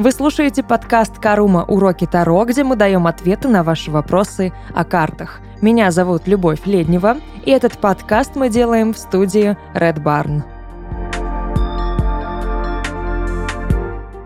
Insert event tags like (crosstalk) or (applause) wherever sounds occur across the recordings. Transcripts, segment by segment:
Вы слушаете подкаст «Карума. Уроки Таро», где мы даем ответы на ваши вопросы о картах. Меня зовут Любовь Леднева, и этот подкаст мы делаем в студии Red Barn.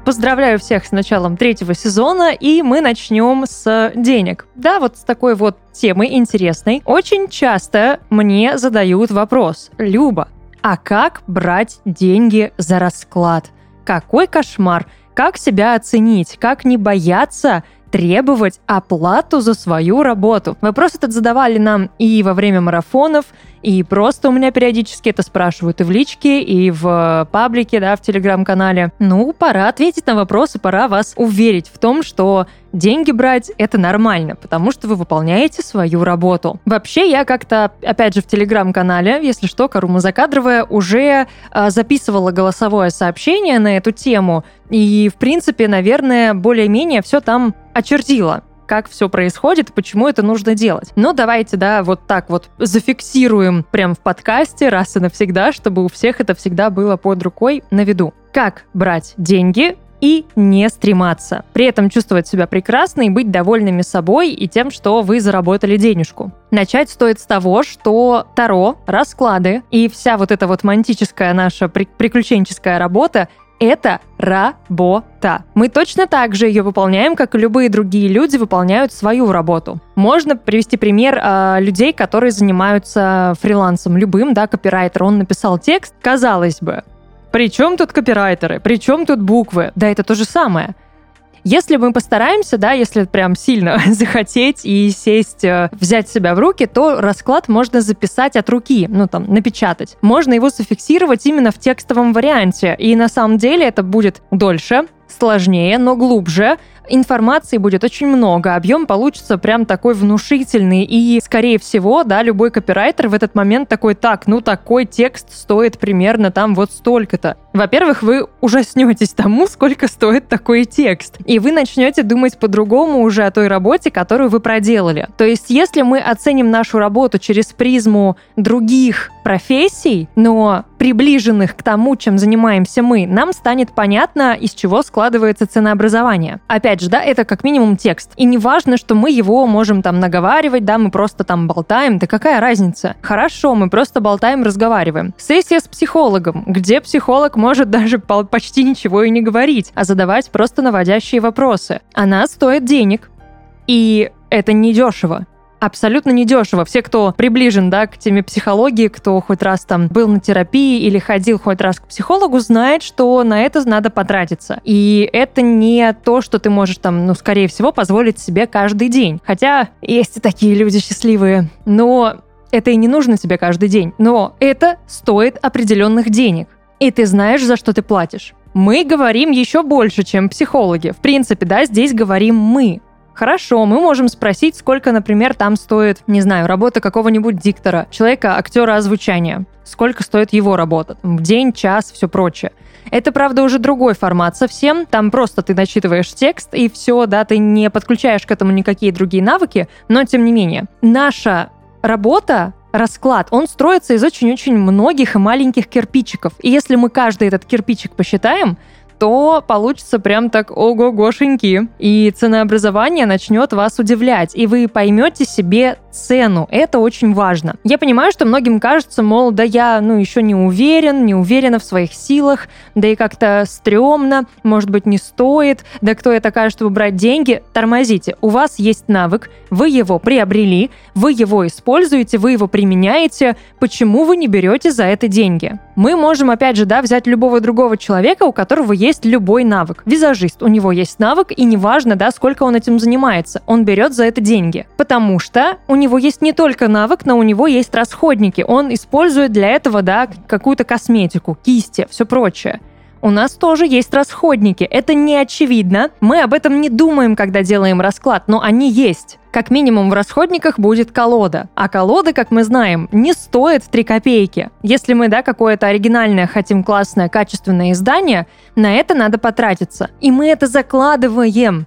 Поздравляю всех с началом третьего сезона, и мы начнем с денег. Да, вот с такой вот темы интересной. Очень часто мне задают вопрос, Люба, а как брать деньги за расклад? Какой кошмар! Как себя оценить? Как не бояться требовать оплату за свою работу. Вопрос этот задавали нам и во время марафонов, и просто у меня периодически это спрашивают и в личке, и в паблике, да, в телеграм-канале. Ну, пора ответить на вопросы, пора вас уверить в том, что деньги брать — это нормально, потому что вы выполняете свою работу. Вообще, я как-то, опять же, в телеграм-канале, если что, Карума Закадровая, уже э, записывала голосовое сообщение на эту тему, и, в принципе, наверное, более-менее все там очертила как все происходит, почему это нужно делать. Но давайте, да, вот так вот зафиксируем прям в подкасте раз и навсегда, чтобы у всех это всегда было под рукой на виду. Как брать деньги и не стрематься. При этом чувствовать себя прекрасно и быть довольными собой и тем, что вы заработали денежку. Начать стоит с того, что Таро, расклады и вся вот эта вот мантическая наша приключенческая работа это работа. Мы точно так же ее выполняем, как и любые другие люди выполняют свою работу. Можно привести пример э, людей, которые занимаются фрилансом любым, да, копирайтер. Он написал текст, казалось бы, при чем тут копирайтеры? При чем тут буквы? Да это то же самое. Если мы постараемся, да, если прям сильно (laughs) захотеть и сесть, э, взять себя в руки, то расклад можно записать от руки, ну там, напечатать. Можно его зафиксировать именно в текстовом варианте. И на самом деле это будет дольше, сложнее, но глубже, информации будет очень много, объем получится прям такой внушительный, и, скорее всего, да, любой копирайтер в этот момент такой, так, ну такой текст стоит примерно там вот столько-то. Во-первых, вы ужаснетесь тому, сколько стоит такой текст, и вы начнете думать по-другому уже о той работе, которую вы проделали. То есть, если мы оценим нашу работу через призму других профессий, но приближенных к тому, чем занимаемся мы, нам станет понятно, из чего складывается ценообразование. Опять же, да, это как минимум текст. И не важно, что мы его можем там наговаривать, да, мы просто там болтаем, да какая разница? Хорошо, мы просто болтаем, разговариваем. Сессия с психологом, где психолог может даже почти ничего и не говорить, а задавать просто наводящие вопросы. Она стоит денег. И это недешево абсолютно недешево. Все, кто приближен да, к теме психологии, кто хоть раз там был на терапии или ходил хоть раз к психологу, знает, что на это надо потратиться. И это не то, что ты можешь там, ну, скорее всего, позволить себе каждый день. Хотя есть и такие люди счастливые. Но это и не нужно тебе каждый день. Но это стоит определенных денег. И ты знаешь, за что ты платишь. Мы говорим еще больше, чем психологи. В принципе, да, здесь говорим мы. Хорошо, мы можем спросить, сколько, например, там стоит, не знаю, работа какого-нибудь диктора, человека, актера озвучания. Сколько стоит его работа? День, час, все прочее. Это, правда, уже другой формат совсем. Там просто ты начитываешь текст, и все, да, ты не подключаешь к этому никакие другие навыки, но тем не менее. Наша работа расклад, он строится из очень-очень многих и маленьких кирпичиков. И если мы каждый этот кирпичик посчитаем, то получится прям так ого-гошеньки. И ценообразование начнет вас удивлять, и вы поймете себе цену. Это очень важно. Я понимаю, что многим кажется, мол, да я, ну, еще не уверен, не уверена в своих силах, да и как-то стрёмно, может быть, не стоит, да кто я такая, чтобы брать деньги? Тормозите. У вас есть навык, вы его приобрели, вы его используете, вы его применяете. Почему вы не берете за это деньги? Мы можем, опять же, да, взять любого другого человека, у которого есть любой навык. Визажист, у него есть навык, и неважно, да, сколько он этим занимается, он берет за это деньги. Потому что у него есть не только навык, но у него есть расходники. Он использует для этого, да, какую-то косметику, кисти, все прочее у нас тоже есть расходники. Это не очевидно. Мы об этом не думаем, когда делаем расклад, но они есть. Как минимум в расходниках будет колода. А колода, как мы знаем, не стоит 3 копейки. Если мы, да, какое-то оригинальное хотим классное, качественное издание, на это надо потратиться. И мы это закладываем.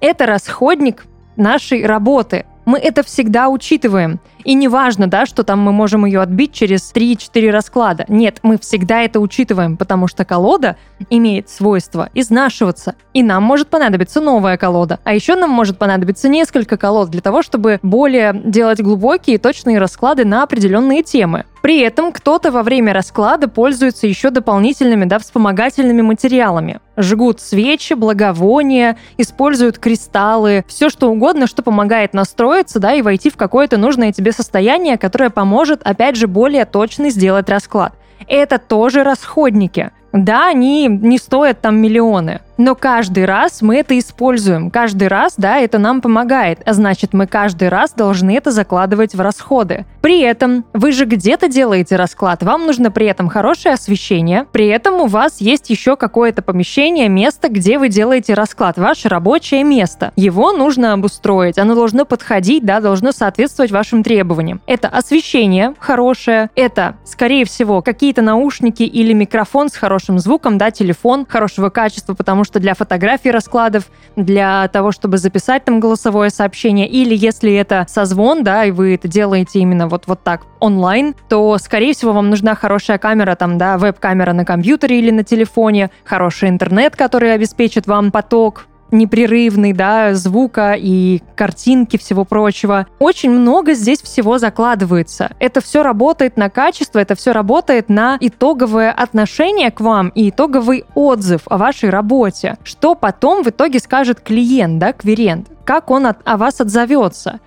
Это расходник нашей работы. Мы это всегда учитываем. И не важно, да, что там мы можем ее отбить через 3-4 расклада. Нет, мы всегда это учитываем, потому что колода имеет свойство изнашиваться. И нам может понадобиться новая колода. А еще нам может понадобиться несколько колод для того, чтобы более делать глубокие и точные расклады на определенные темы. При этом кто-то во время расклада пользуется еще дополнительными да, вспомогательными материалами. Жгут свечи, благовония, используют кристаллы, все что угодно, что помогает настроиться да, и войти в какое-то нужное тебе состояние, которое поможет, опять же, более точно сделать расклад. Это тоже расходники. Да, они не стоят там миллионы, но каждый раз мы это используем. Каждый раз, да, это нам помогает. А значит, мы каждый раз должны это закладывать в расходы. При этом вы же где-то делаете расклад. Вам нужно при этом хорошее освещение. При этом у вас есть еще какое-то помещение, место, где вы делаете расклад. Ваше рабочее место. Его нужно обустроить. Оно должно подходить, да, должно соответствовать вашим требованиям. Это освещение хорошее. Это, скорее всего, какие-то наушники или микрофон с хорошим звуком, да, телефон хорошего качества, потому потому что для фотографий раскладов, для того, чтобы записать там голосовое сообщение, или если это созвон, да, и вы это делаете именно вот, вот так онлайн, то, скорее всего, вам нужна хорошая камера, там, да, веб-камера на компьютере или на телефоне, хороший интернет, который обеспечит вам поток непрерывный, да, звука и картинки, всего прочего. Очень много здесь всего закладывается. Это все работает на качество, это все работает на итоговое отношение к вам и итоговый отзыв о вашей работе. Что потом в итоге скажет клиент, да, кверент? Как он от, о вас отзовется?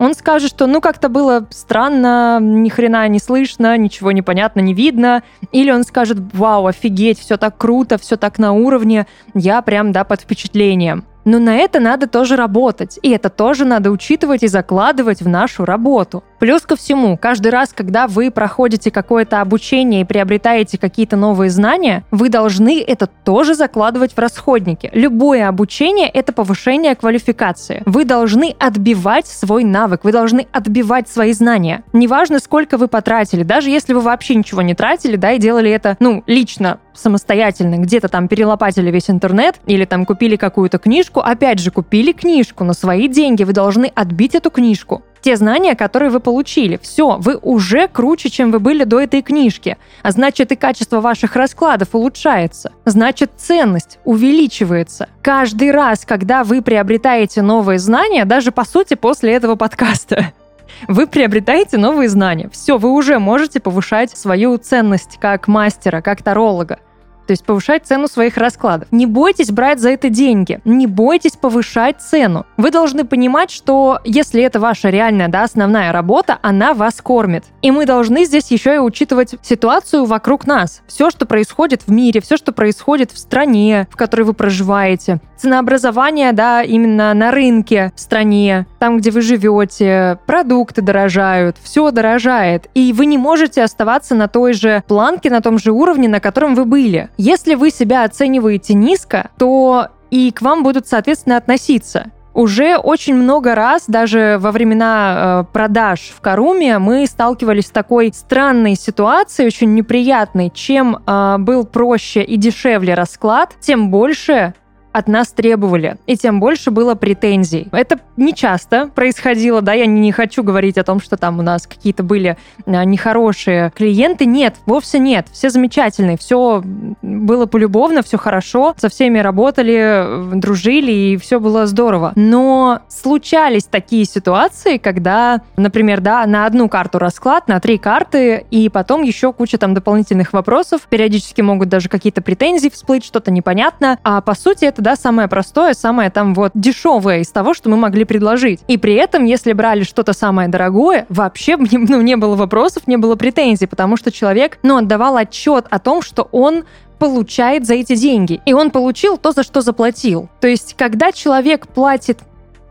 Он скажет, что ну как-то было странно, ни хрена не слышно, ничего не понятно, не видно. Или он скажет, вау, офигеть, все так круто, все так на уровне, я прям, да, под впечатлением. Но на это надо тоже работать, и это тоже надо учитывать и закладывать в нашу работу. Плюс ко всему, каждый раз, когда вы проходите какое-то обучение и приобретаете какие-то новые знания, вы должны это тоже закладывать в расходники. Любое обучение — это повышение квалификации. Вы должны отбивать свой навык, вы должны отбивать свои знания. Неважно, сколько вы потратили, даже если вы вообще ничего не тратили, да, и делали это, ну, лично, самостоятельно, где-то там перелопатили весь интернет или там купили какую-то книжку, опять же, купили книжку на свои деньги, вы должны отбить эту книжку те знания, которые вы получили. Все, вы уже круче, чем вы были до этой книжки. А значит, и качество ваших раскладов улучшается. Значит, ценность увеличивается. Каждый раз, когда вы приобретаете новые знания, даже по сути после этого подкаста, (laughs) вы приобретаете новые знания. Все, вы уже можете повышать свою ценность как мастера, как таролога то есть повышать цену своих раскладов. Не бойтесь брать за это деньги, не бойтесь повышать цену. Вы должны понимать, что если это ваша реальная, да, основная работа, она вас кормит. И мы должны здесь еще и учитывать ситуацию вокруг нас. Все, что происходит в мире, все, что происходит в стране, в которой вы проживаете. Ценообразование, да, именно на рынке в стране, там, где вы живете, продукты дорожают, все дорожает. И вы не можете оставаться на той же планке, на том же уровне, на котором вы были. Если вы себя оцениваете низко, то и к вам будут, соответственно, относиться. Уже очень много раз, даже во времена э, продаж в Каруме, мы сталкивались с такой странной ситуацией, очень неприятной. Чем э, был проще и дешевле расклад, тем больше от нас требовали, и тем больше было претензий. Это не часто происходило, да, я не хочу говорить о том, что там у нас какие-то были а, нехорошие клиенты. Нет, вовсе нет. Все замечательные, все было полюбовно, все хорошо, со всеми работали, дружили, и все было здорово. Но случались такие ситуации, когда, например, да, на одну карту расклад, на три карты, и потом еще куча там дополнительных вопросов, периодически могут даже какие-то претензии всплыть, что-то непонятно, а по сути это, да, самое простое, самое там вот дешевое из того, что мы могли предложить. И при этом, если брали что-то самое дорогое, вообще ну, не было вопросов, не было претензий, потому что человек, ну, отдавал отчет о том, что он получает за эти деньги. И он получил то, за что заплатил. То есть, когда человек платит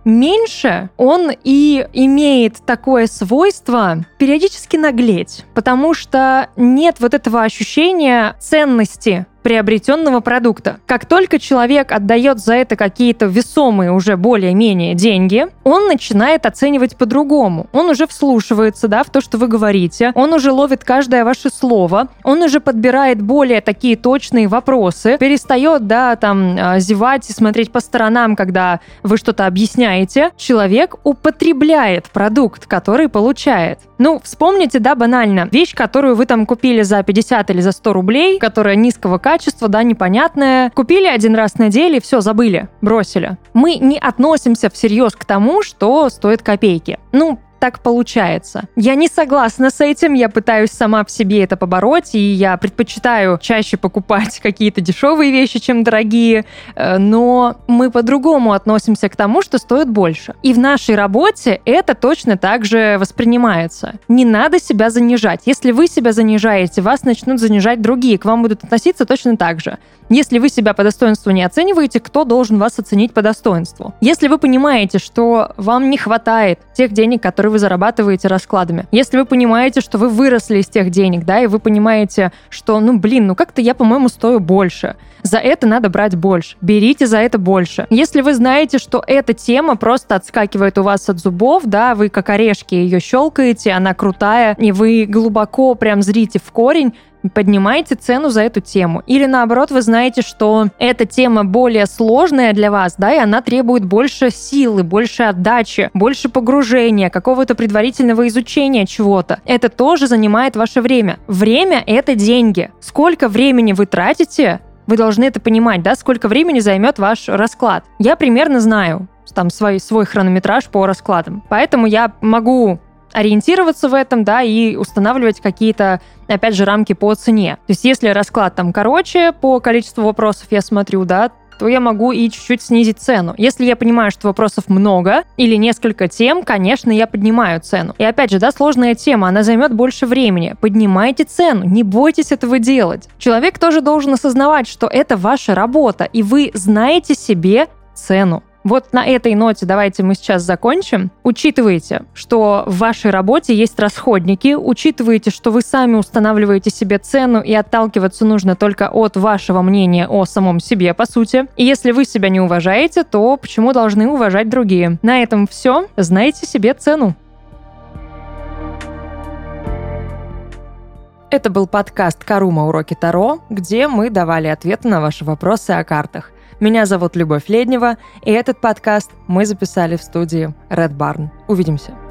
меньше, он и имеет такое свойство периодически наглеть, потому что нет вот этого ощущения ценности приобретенного продукта. Как только человек отдает за это какие-то весомые уже более-менее деньги, он начинает оценивать по-другому. Он уже вслушивается да, в то, что вы говорите, он уже ловит каждое ваше слово, он уже подбирает более такие точные вопросы, перестает, да, там, а, зевать и смотреть по сторонам, когда вы что-то объясняете. Человек употребляет продукт, который получает. Ну, вспомните, да, банально, вещь, которую вы там купили за 50 или за 100 рублей, которая низкого качества, да, непонятная. Купили один раз, надели, все, забыли, бросили. Мы не относимся всерьез к тому, что стоит копейки. Ну, так получается. Я не согласна с этим, я пытаюсь сама в себе это побороть, и я предпочитаю чаще покупать (laughs) какие-то дешевые вещи, чем дорогие, э, но мы по-другому относимся к тому, что стоит больше. И в нашей работе это точно так же воспринимается. Не надо себя занижать. Если вы себя занижаете, вас начнут занижать другие, к вам будут относиться точно так же. Если вы себя по достоинству не оцениваете, кто должен вас оценить по достоинству? Если вы понимаете, что вам не хватает тех денег, которые вы зарабатываете раскладами, если вы понимаете, что вы выросли из тех денег, да, и вы понимаете, что, ну, блин, ну как-то я, по-моему, стою больше, за это надо брать больше. Берите за это больше. Если вы знаете, что эта тема просто отскакивает у вас от зубов, да, вы как орешки ее щелкаете, она крутая, и вы глубоко прям зрите в корень, поднимаете цену за эту тему. Или наоборот, вы знаете, что эта тема более сложная для вас, да, и она требует больше силы, больше отдачи, больше погружения, какого-то предварительного изучения чего-то. Это тоже занимает ваше время. Время — это деньги. Сколько времени вы тратите, вы должны это понимать, да, сколько времени займет ваш расклад. Я примерно знаю, там свой, свой хронометраж по раскладам. Поэтому я могу ориентироваться в этом, да, и устанавливать какие-то, опять же, рамки по цене. То есть если расклад там короче по количеству вопросов я смотрю, да, то я могу и чуть-чуть снизить цену. Если я понимаю, что вопросов много или несколько тем, конечно, я поднимаю цену. И опять же, да, сложная тема, она займет больше времени. Поднимайте цену, не бойтесь этого делать. Человек тоже должен осознавать, что это ваша работа, и вы знаете себе цену. Вот на этой ноте давайте мы сейчас закончим. Учитывайте, что в вашей работе есть расходники, учитывайте, что вы сами устанавливаете себе цену и отталкиваться нужно только от вашего мнения о самом себе, по сути. И если вы себя не уважаете, то почему должны уважать другие? На этом все. Знайте себе цену. Это был подкаст «Карума. Уроки Таро», где мы давали ответы на ваши вопросы о картах. Меня зовут Любовь Леднева, и этот подкаст мы записали в студии Red Barn. Увидимся.